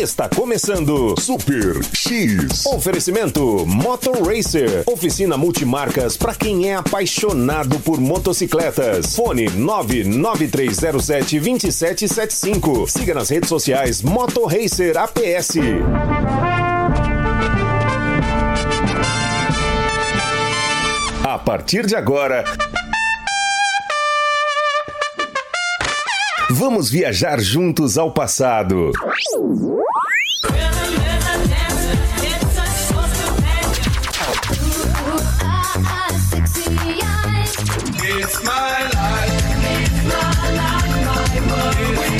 Está começando Super X. Oferecimento Motor Racer. Oficina multimarcas para quem é apaixonado por motocicletas. Fone 99307 2775. Siga nas redes sociais Motor Racer APS. A partir de agora. Vamos viajar juntos ao passado. It's my life. Yo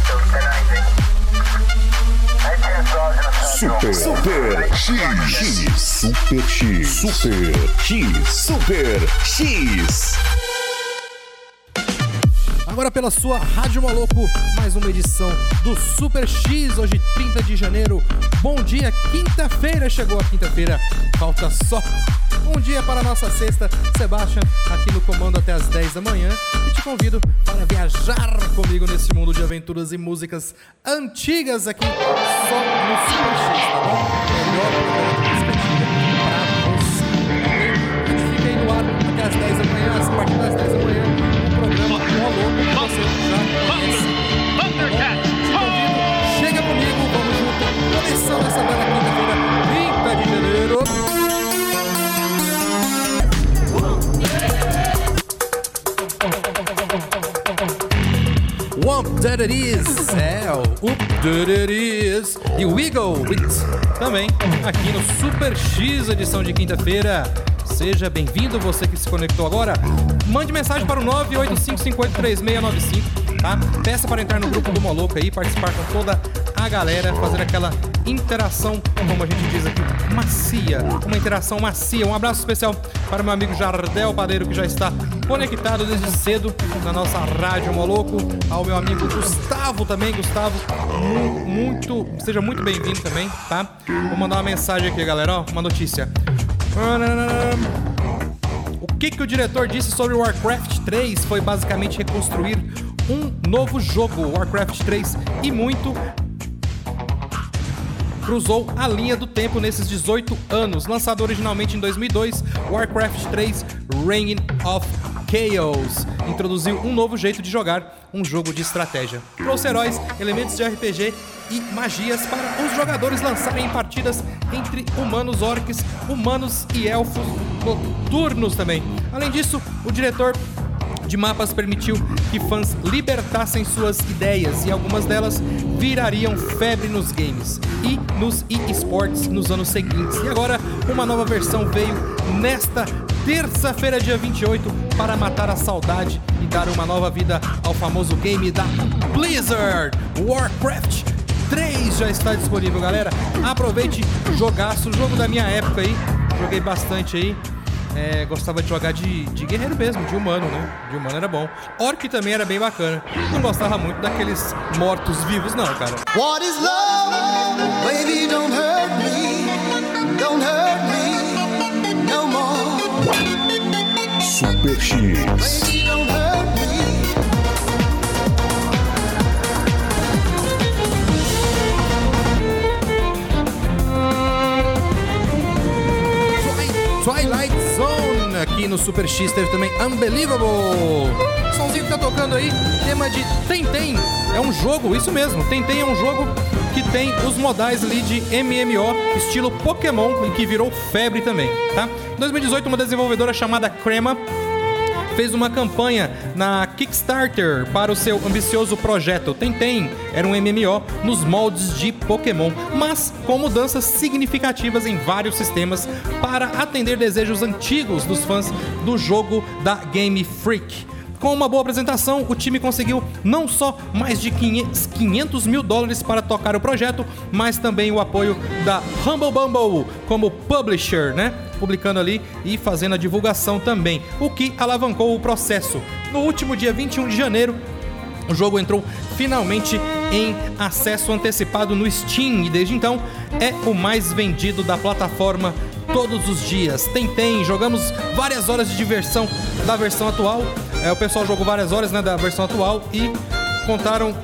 Super, Super X, Super X, Super X, Super X. Agora pela sua Rádio Maluco, mais uma edição do Super X, hoje 30 de janeiro. Bom dia, quinta-feira, chegou a quinta-feira, falta só um dia para a nossa sexta. Sebastian aqui no comando até as 10 da manhã e te convido para viajar comigo nesse mundo de aventuras e músicas antigas aqui só no Super X, tá bom? Melhor programa antiga pra você. A gente fica aí no ar até as 10 da manhã, a partir das 10 da manhã, Is, é o Is e o It também aqui no Super X edição de quinta-feira. Seja bem-vindo, você que se conectou agora. Mande mensagem para o 985583695, tá? Peça para entrar no grupo do Moloco aí, participar com toda a galera, fazer aquela interação, como a gente diz aqui, macia. Uma interação macia. Um abraço especial para o meu amigo Jardel Padeiro, que já está conectado desde cedo na nossa Rádio Moloco. Ao meu amigo Gustavo também, Gustavo, mu- muito, seja muito bem-vindo também, tá? Vou mandar uma mensagem aqui, galera, ó, uma notícia. O que, que o diretor disse sobre Warcraft 3 foi basicamente reconstruir um novo jogo, Warcraft 3, e muito cruzou a linha do tempo nesses 18 anos. Lançado originalmente em 2002, Warcraft 3 Reign of Chaos introduziu um novo jeito de jogar um jogo de estratégia. Trouxe heróis, elementos de RPG e magias para os jogadores lançarem partidas entre humanos, orcs, humanos e elfos noturnos também. Além disso, o diretor de mapas permitiu que fãs libertassem suas ideias e algumas delas virariam febre nos games e nos e-sports nos anos seguintes. E agora, uma nova versão veio nesta terça-feira, dia 28, para matar a saudade e dar uma nova vida ao famoso game da Blizzard Warcraft 3 já está disponível, galera. Aproveite, jogaço, jogo da minha época aí. Joguei bastante aí. É, gostava de jogar de, de guerreiro mesmo, de humano, né? De humano era bom. Orc também era bem bacana. Não gostava muito daqueles mortos-vivos, não, cara. What is love? Baby, don't hurt me. Don't hurt Twilight Zone aqui no Super X teve também Unbelievable. Somzinho que tá tocando aí, tema de Tentem. É um jogo, isso mesmo. Tentem é um jogo que tem os modais ali de MMO, estilo Pokémon, e que virou febre também, tá? Em 2018, uma desenvolvedora chamada Crema fez uma campanha na Kickstarter para o seu ambicioso projeto Tentem. Era um MMO nos moldes de Pokémon, mas com mudanças significativas em vários sistemas para atender desejos antigos dos fãs do jogo da Game Freak. Com uma boa apresentação, o time conseguiu não só mais de 500 mil dólares para tocar o projeto, mas também o apoio da Humble Bumble como publisher, né? Publicando ali e fazendo a divulgação também, o que alavancou o processo. No último dia 21 de janeiro, o jogo entrou finalmente em acesso antecipado no Steam e desde então é o mais vendido da plataforma todos os dias. Tem, tem, jogamos várias horas de diversão da versão atual. É, o pessoal jogou várias horas né, da versão atual e contaram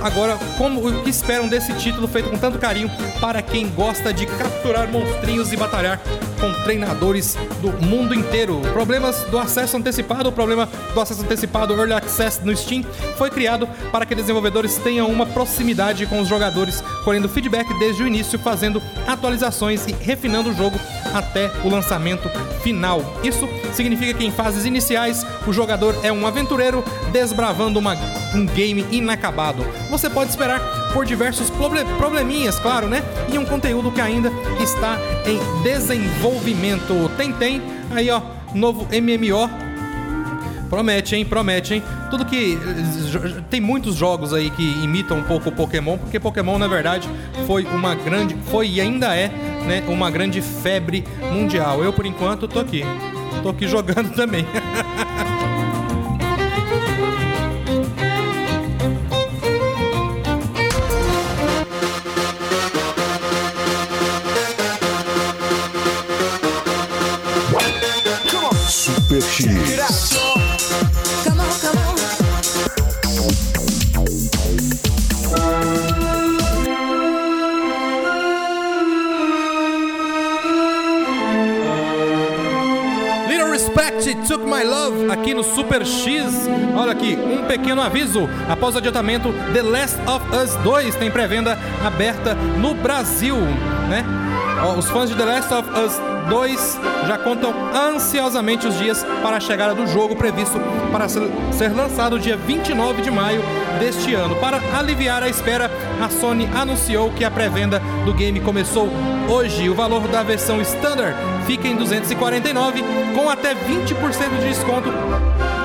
agora como o que esperam desse título feito com tanto carinho para quem gosta de capturar monstrinhos e batalhar com treinadores do mundo inteiro. Problemas do acesso antecipado, o problema do acesso antecipado Early Access no Steam foi criado para que desenvolvedores tenham uma proximidade com os jogadores, colhendo feedback desde o início, fazendo atualizações e refinando o jogo até o lançamento final. Isso significa que em fases iniciais o jogador é um aventureiro desbravando uma- um game inacabado. Você pode esperar por diversos proble- probleminhas, claro, né? E um conteúdo que ainda está em desenvolvimento. Tem, tem, aí ó, novo MMO Promete, hein? Promete, hein? Tudo que. Tem muitos jogos aí que imitam um pouco o Pokémon, porque Pokémon, na verdade, foi uma grande. Foi e ainda é, né? Uma grande febre mundial. Eu, por enquanto, tô aqui. Tô aqui jogando também. Super X. My Love aqui no Super X. Olha aqui, um pequeno aviso. Após o adiantamento, The Last of Us 2 tem pré-venda aberta no Brasil, né? Os fãs de The Last of Us 2 já contam ansiosamente os dias para a chegada do jogo previsto para ser lançado dia 29 de maio deste ano. Para aliviar a espera, a Sony anunciou que a pré-venda do game começou hoje. O valor da versão Standard fica em 249, com até 20% de desconto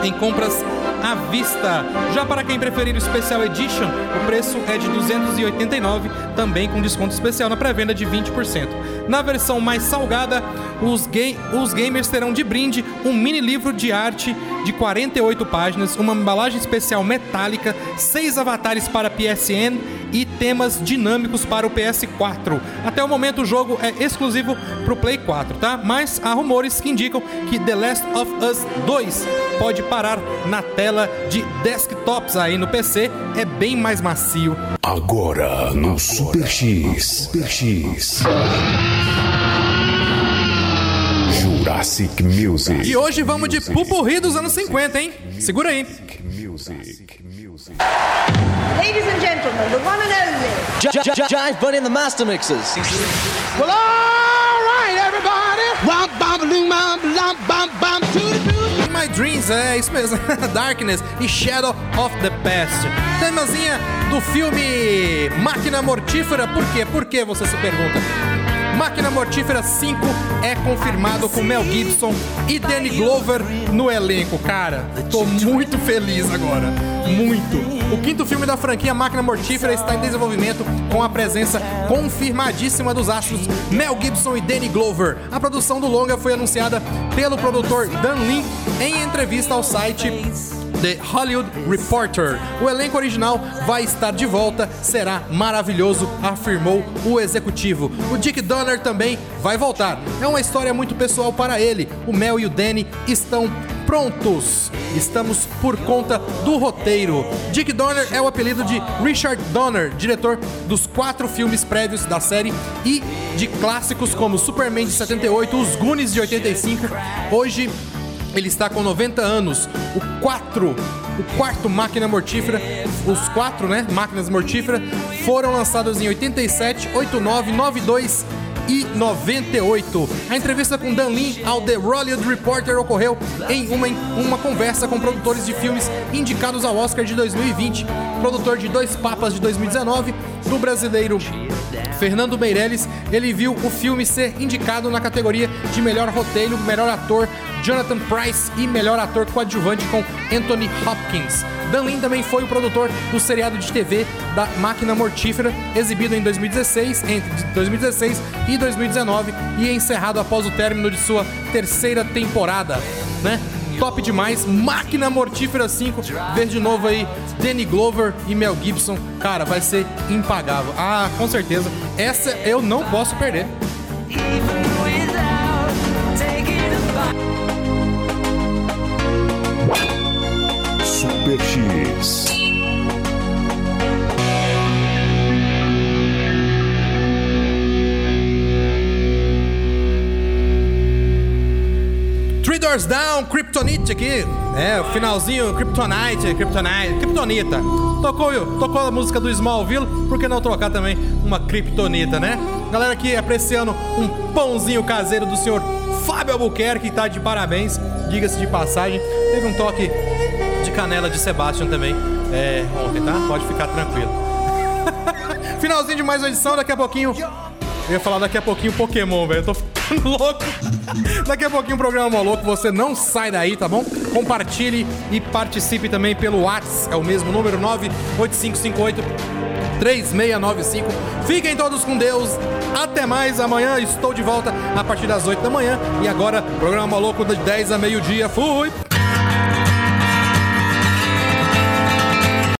em compras à vista. Já para quem preferir o Special Edition, o preço é de 289, também com desconto especial na pré-venda de 20%. Na versão mais salgada, os, ga- os gamers terão de brinde um mini livro de arte de 48 páginas, uma embalagem especial metálica, seis avatares para PSN e temas dinâmicos para o PS4. Até o momento o jogo é exclusivo para o Play 4, tá? Mas há rumores que indicam que The Last of Us 2 pode parar na tela de desktops aí no PC, é bem mais macio. Agora no Super X. Super X. Jurassic Music. E hoje vamos de pupurri dos anos 50, hein? Segura aí. Music. Music. Ladies and gentlemen, the one and only. J- J- J- Jive Bunny and the Master Mixers. Well, all right, everybody. Womp, bom, loom, bom, lom, bom, bom, toot, toot. In My Dreams, é isso mesmo. Darkness e Shadow of the Past. Temazinha do filme Máquina Mortífera. Por quê? Por que você se pergunta? Máquina Mortífera 5 é confirmado com Mel Gibson e Danny Glover no elenco. Cara, tô muito feliz agora. Muito. O quinto filme da franquia Máquina Mortífera está em desenvolvimento com a presença confirmadíssima dos astros Mel Gibson e Danny Glover. A produção do longa foi anunciada pelo produtor Dan Lin em entrevista ao site The Hollywood Reporter. O elenco original vai estar de volta, será maravilhoso, afirmou o executivo. O Dick Donner também vai voltar. É uma história muito pessoal para ele. O Mel e o Danny estão prontos. Estamos por conta do roteiro. Dick Donner é o apelido de Richard Donner, diretor dos quatro filmes prévios da série e de clássicos como Superman de 78, Os Goonies de 85. Hoje ele está com 90 anos. O 4, o quarto Máquina Mortífera, os quatro, né, Máquinas Mortíferas, foram lançados em 87, 89, 92 1998. A entrevista com Dan Lin ao The Hollywood Reporter ocorreu em uma, uma conversa com produtores de filmes indicados ao Oscar de 2020. Produtor de Dois Papas de 2019, do brasileiro Fernando Meirelles, ele viu o filme ser indicado na categoria de melhor roteiro, melhor ator Jonathan Price e melhor ator coadjuvante com Anthony Hopkins. Dan Lin também foi o produtor do seriado de TV da Máquina Mortífera, exibido em 2016, entre 2016 e 2019 e encerrado após o término de sua terceira temporada, né? Top demais, Máquina Mortífera 5, ver de novo aí Danny Glover e Mel Gibson, cara, vai ser impagável. Ah, com certeza, essa eu não posso perder. Super X. Three Doors Down, Kryptonite aqui. É, o finalzinho, Kryptonite, Kryptonite, Kryptonita. Tocou, tocou a música do Smallville, por que não trocar também uma Kryptonita, né? Galera aqui apreciando um pãozinho caseiro do senhor Fábio Albuquerque, que tá de parabéns, diga-se de passagem. Teve um toque de canela de Sebastian também é, ontem, tá? Pode ficar tranquilo. Finalzinho de mais uma edição, daqui a pouquinho. Eu ia falar daqui a pouquinho Pokémon, velho. Eu tô louco. Daqui a pouquinho o programa Moloco, você não sai daí, tá bom? Compartilhe e participe também pelo WhatsApp, é o mesmo número 98558 3695. Fiquem todos com Deus. Até mais. Amanhã estou de volta a partir das 8 da manhã. E agora, programa Maluco de 10 a meio-dia. Fui!